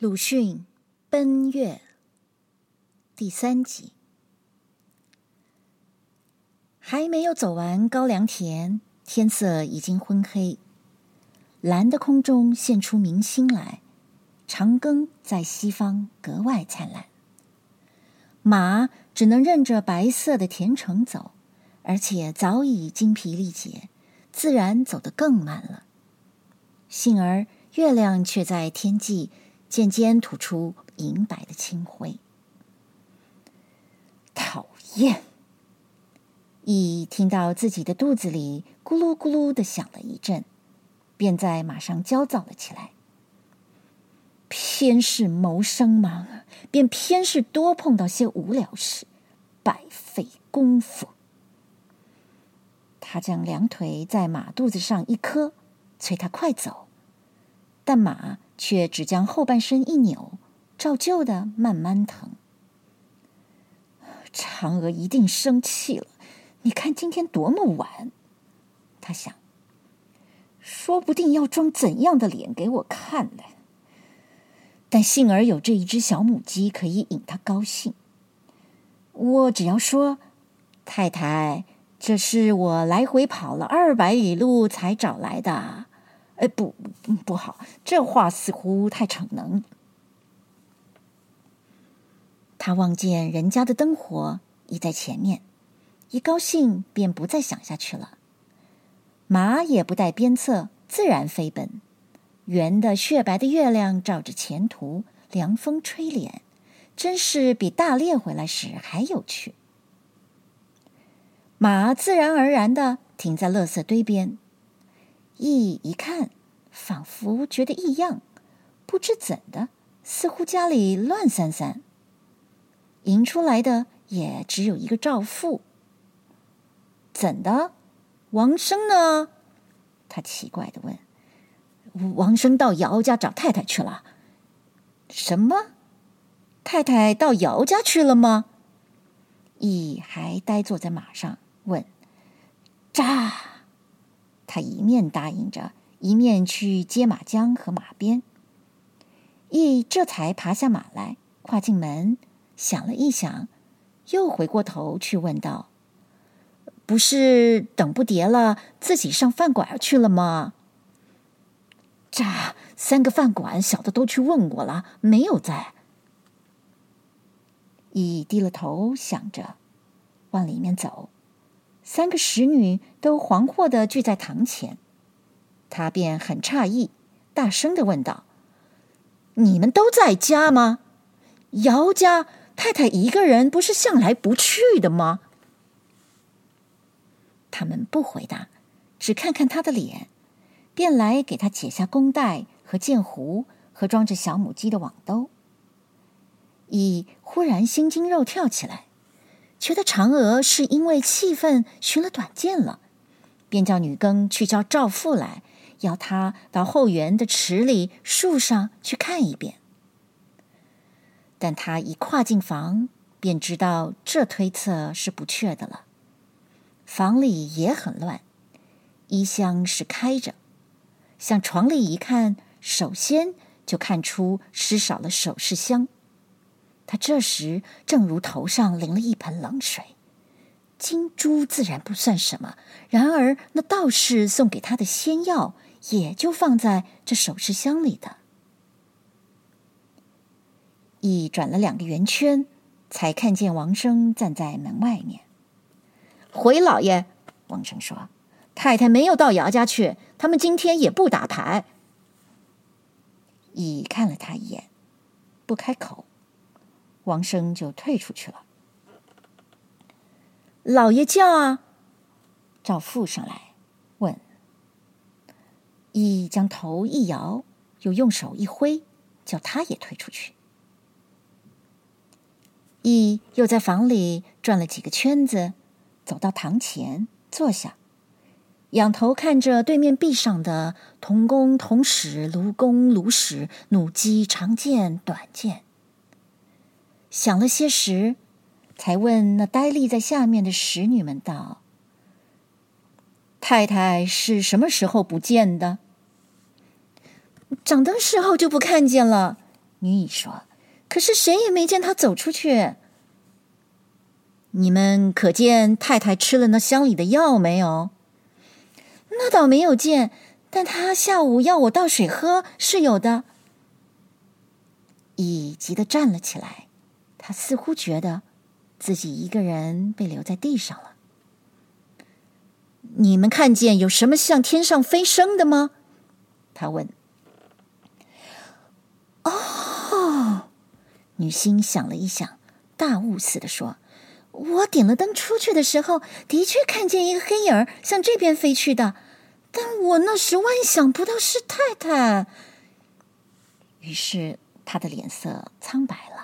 鲁迅奔月第三集，还没有走完高粱田，天色已经昏黑，蓝的空中现出明星来，长庚在西方格外灿烂。马只能任着白色的田埕走，而且早已精疲力竭，自然走得更慢了。幸而月亮却在天际。渐渐吐出银白的清灰。讨厌！一听到自己的肚子里咕噜咕噜的响了一阵，便在马上焦躁了起来。偏是谋生忙，便偏是多碰到些无聊事，白费功夫。他将两腿在马肚子上一磕，催他快走，但马。却只将后半身一扭，照旧的慢慢疼。嫦娥一定生气了，你看今天多么晚，他想，说不定要装怎样的脸给我看呢？但幸而有这一只小母鸡可以引他高兴。我只要说，太太，这是我来回跑了二百里路才找来的。哎，不，不好，这话似乎太逞能。他望见人家的灯火已在前面，一高兴便不再想下去了。马也不带鞭策，自然飞奔。圆的雪白的月亮照着前途，凉风吹脸，真是比大猎回来时还有趣。马自然而然的停在垃圾堆边。羿一看，仿佛觉得异样，不知怎的，似乎家里乱散散。迎出来的也只有一个赵父。怎的？王生呢？他奇怪地问。王生到姚家找太太去了。什么？太太到姚家去了吗？羿还呆坐在马上，问。喳。他一面答应着，一面去接马缰和马鞭。羿这才爬下马来，跨进门，想了一想，又回过头去问道：“不是等不迭了，自己上饭馆去了吗？”“这三个饭馆，小的都去问过了，没有在。”羿低了头想着，往里面走。三个使女都惶惑地聚在堂前，他便很诧异，大声地问道：“你们都在家吗？姚家太太一个人不是向来不去的吗？”他们不回答，只看看他的脸，便来给他解下弓带和箭壶和装着小母鸡的网兜。乙忽然心惊肉跳起来。觉得嫦娥是因为气愤寻了短见了，便叫女更去叫赵妇来，要他到后园的池里、树上去看一遍。但他一跨进房，便知道这推测是不确的了。房里也很乱，衣箱是开着，向床里一看，首先就看出失少了首饰箱。他这时正如头上淋了一盆冷水，金珠自然不算什么，然而那道士送给他的仙药也就放在这首饰箱里的。羿转了两个圆圈，才看见王生站在门外面。回老爷，王生说：“太太没有到姚家去，他们今天也不打牌。”羿看了他一眼，不开口。王生就退出去了。老爷叫啊！赵富上来问。羿将头一摇，又用手一挥，叫他也退出去。羿又在房里转了几个圈子，走到堂前坐下，仰头看着对面壁上的铜弓、铜矢、卢弓、卢矢、弩机、长剑、短剑。想了些时，才问那呆立在下面的使女们道：“太太是什么时候不见的？”掌灯时候就不看见了。女乙说：“可是谁也没见她走出去。你们可见太太吃了那箱里的药没有？那倒没有见，但她下午要我倒水喝是有的。”乙急得站了起来，他似乎觉得自己一个人被留在地上了。你们看见有什么向天上飞升的吗？他问。哦，女星想了一想，大悟似的说：“我点了灯出去的时候，的确看见一个黑影儿向这边飞去的，但我那时万想不到是太太。”于是他的脸色苍白了。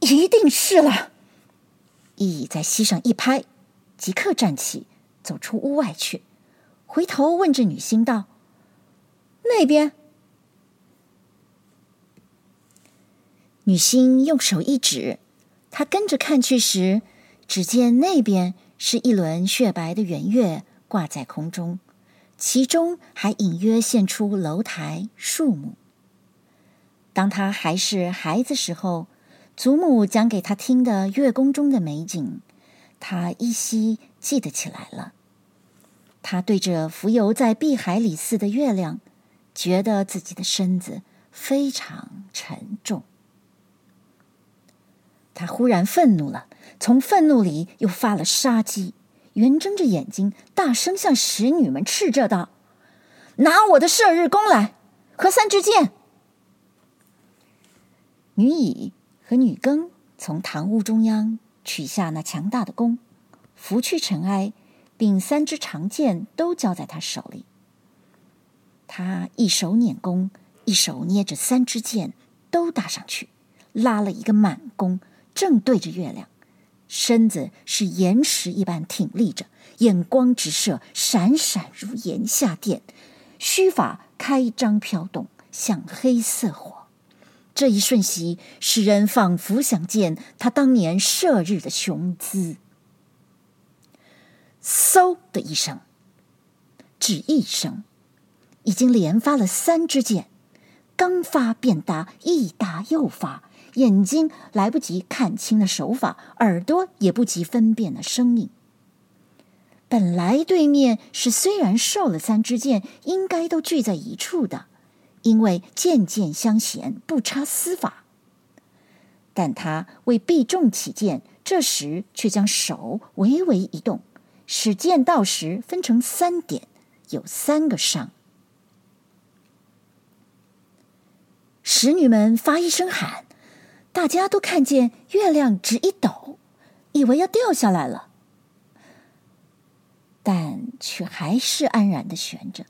一定是了。乙在膝上一拍。即刻站起，走出屋外去，回头问着女星道：“那边？”女星用手一指，她跟着看去时，只见那边是一轮雪白的圆月挂在空中，其中还隐约现出楼台、树木。当她还是孩子时候，祖母讲给他听的月宫中的美景。他依稀记得起来了。他对着浮游在碧海里似的月亮，觉得自己的身子非常沉重。他忽然愤怒了，从愤怒里又发了杀机，圆睁着眼睛，大声向使女们斥责道：“拿我的射日弓来，和三支箭。”女乙和女庚从堂屋中央。取下那强大的弓，拂去尘埃，并三支长箭都交在他手里。他一手捻弓，一手捏着三支箭，都搭上去，拉了一个满弓，正对着月亮，身子是岩石一般挺立着，眼光直射，闪闪如炎夏电，须发开张飘动，像黑色火。这一瞬息，使人仿佛想见他当年射日的雄姿。嗖的一声，只一声，已经连发了三支箭，刚发便搭，一搭又发，眼睛来不及看清了手法，耳朵也不及分辨了声音。本来对面是虽然受了三支箭，应该都聚在一处的。因为箭箭相衔，不差丝法。但他为避重起见，这时却将手微微一动，使箭到时分成三点，有三个伤。使女们发一声喊，大家都看见月亮直一抖，以为要掉下来了，但却还是安然的悬着。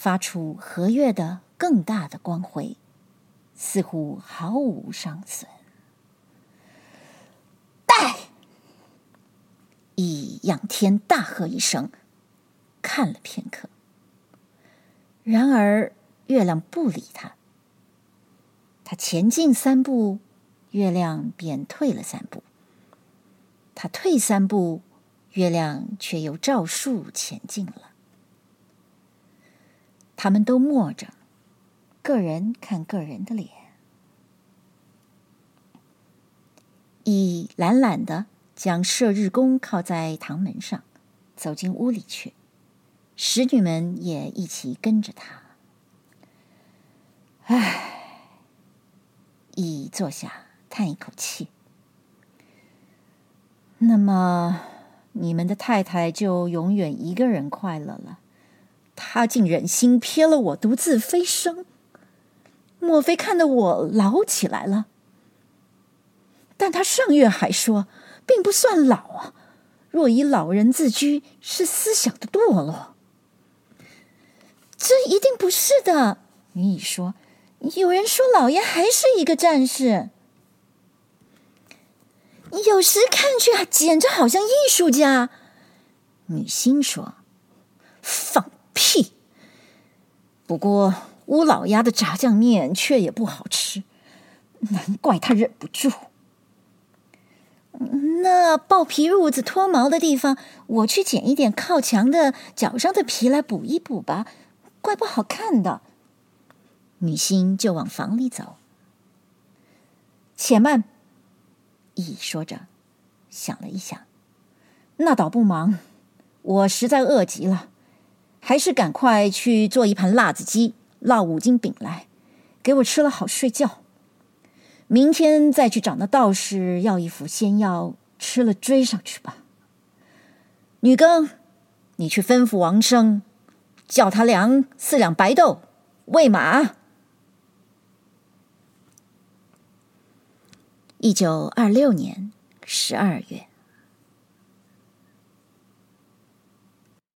发出和月的更大的光辉，似乎毫无伤损。带！乙仰天大喝一声，看了片刻，然而月亮不理他。他前进三步，月亮便退了三步；他退三步，月亮却又照数前进了。他们都默着，个人看个人的脸。乙懒懒的将射日弓靠在堂门上，走进屋里去。使女们也一起跟着他。唉，乙坐下，叹一口气。那么，你们的太太就永远一个人快乐了。他竟忍心撇了我独自飞升，莫非看得我老起来了？但他上月还说，并不算老啊。若以老人自居，是思想的堕落。这一定不是的。女乙说：“有人说老爷还是一个战士，有时看去啊，简直好像艺术家。”女星说：“放。”屁！不过乌老鸭的炸酱面却也不好吃，难怪他忍不住。那豹皮褥子脱毛的地方，我去捡一点靠墙的脚上的皮来补一补吧，怪不好看的。女星就往房里走。且慢，羿说着，想了一想，那倒不忙，我实在饿极了，还是赶快去做一盘辣子鸡，烙五斤饼来，给我吃了好睡觉。明天再去找那道士要一副仙药，吃了追上去吧。女更，你去吩咐王生，叫他量四两白豆，喂马。一九二六年十二月。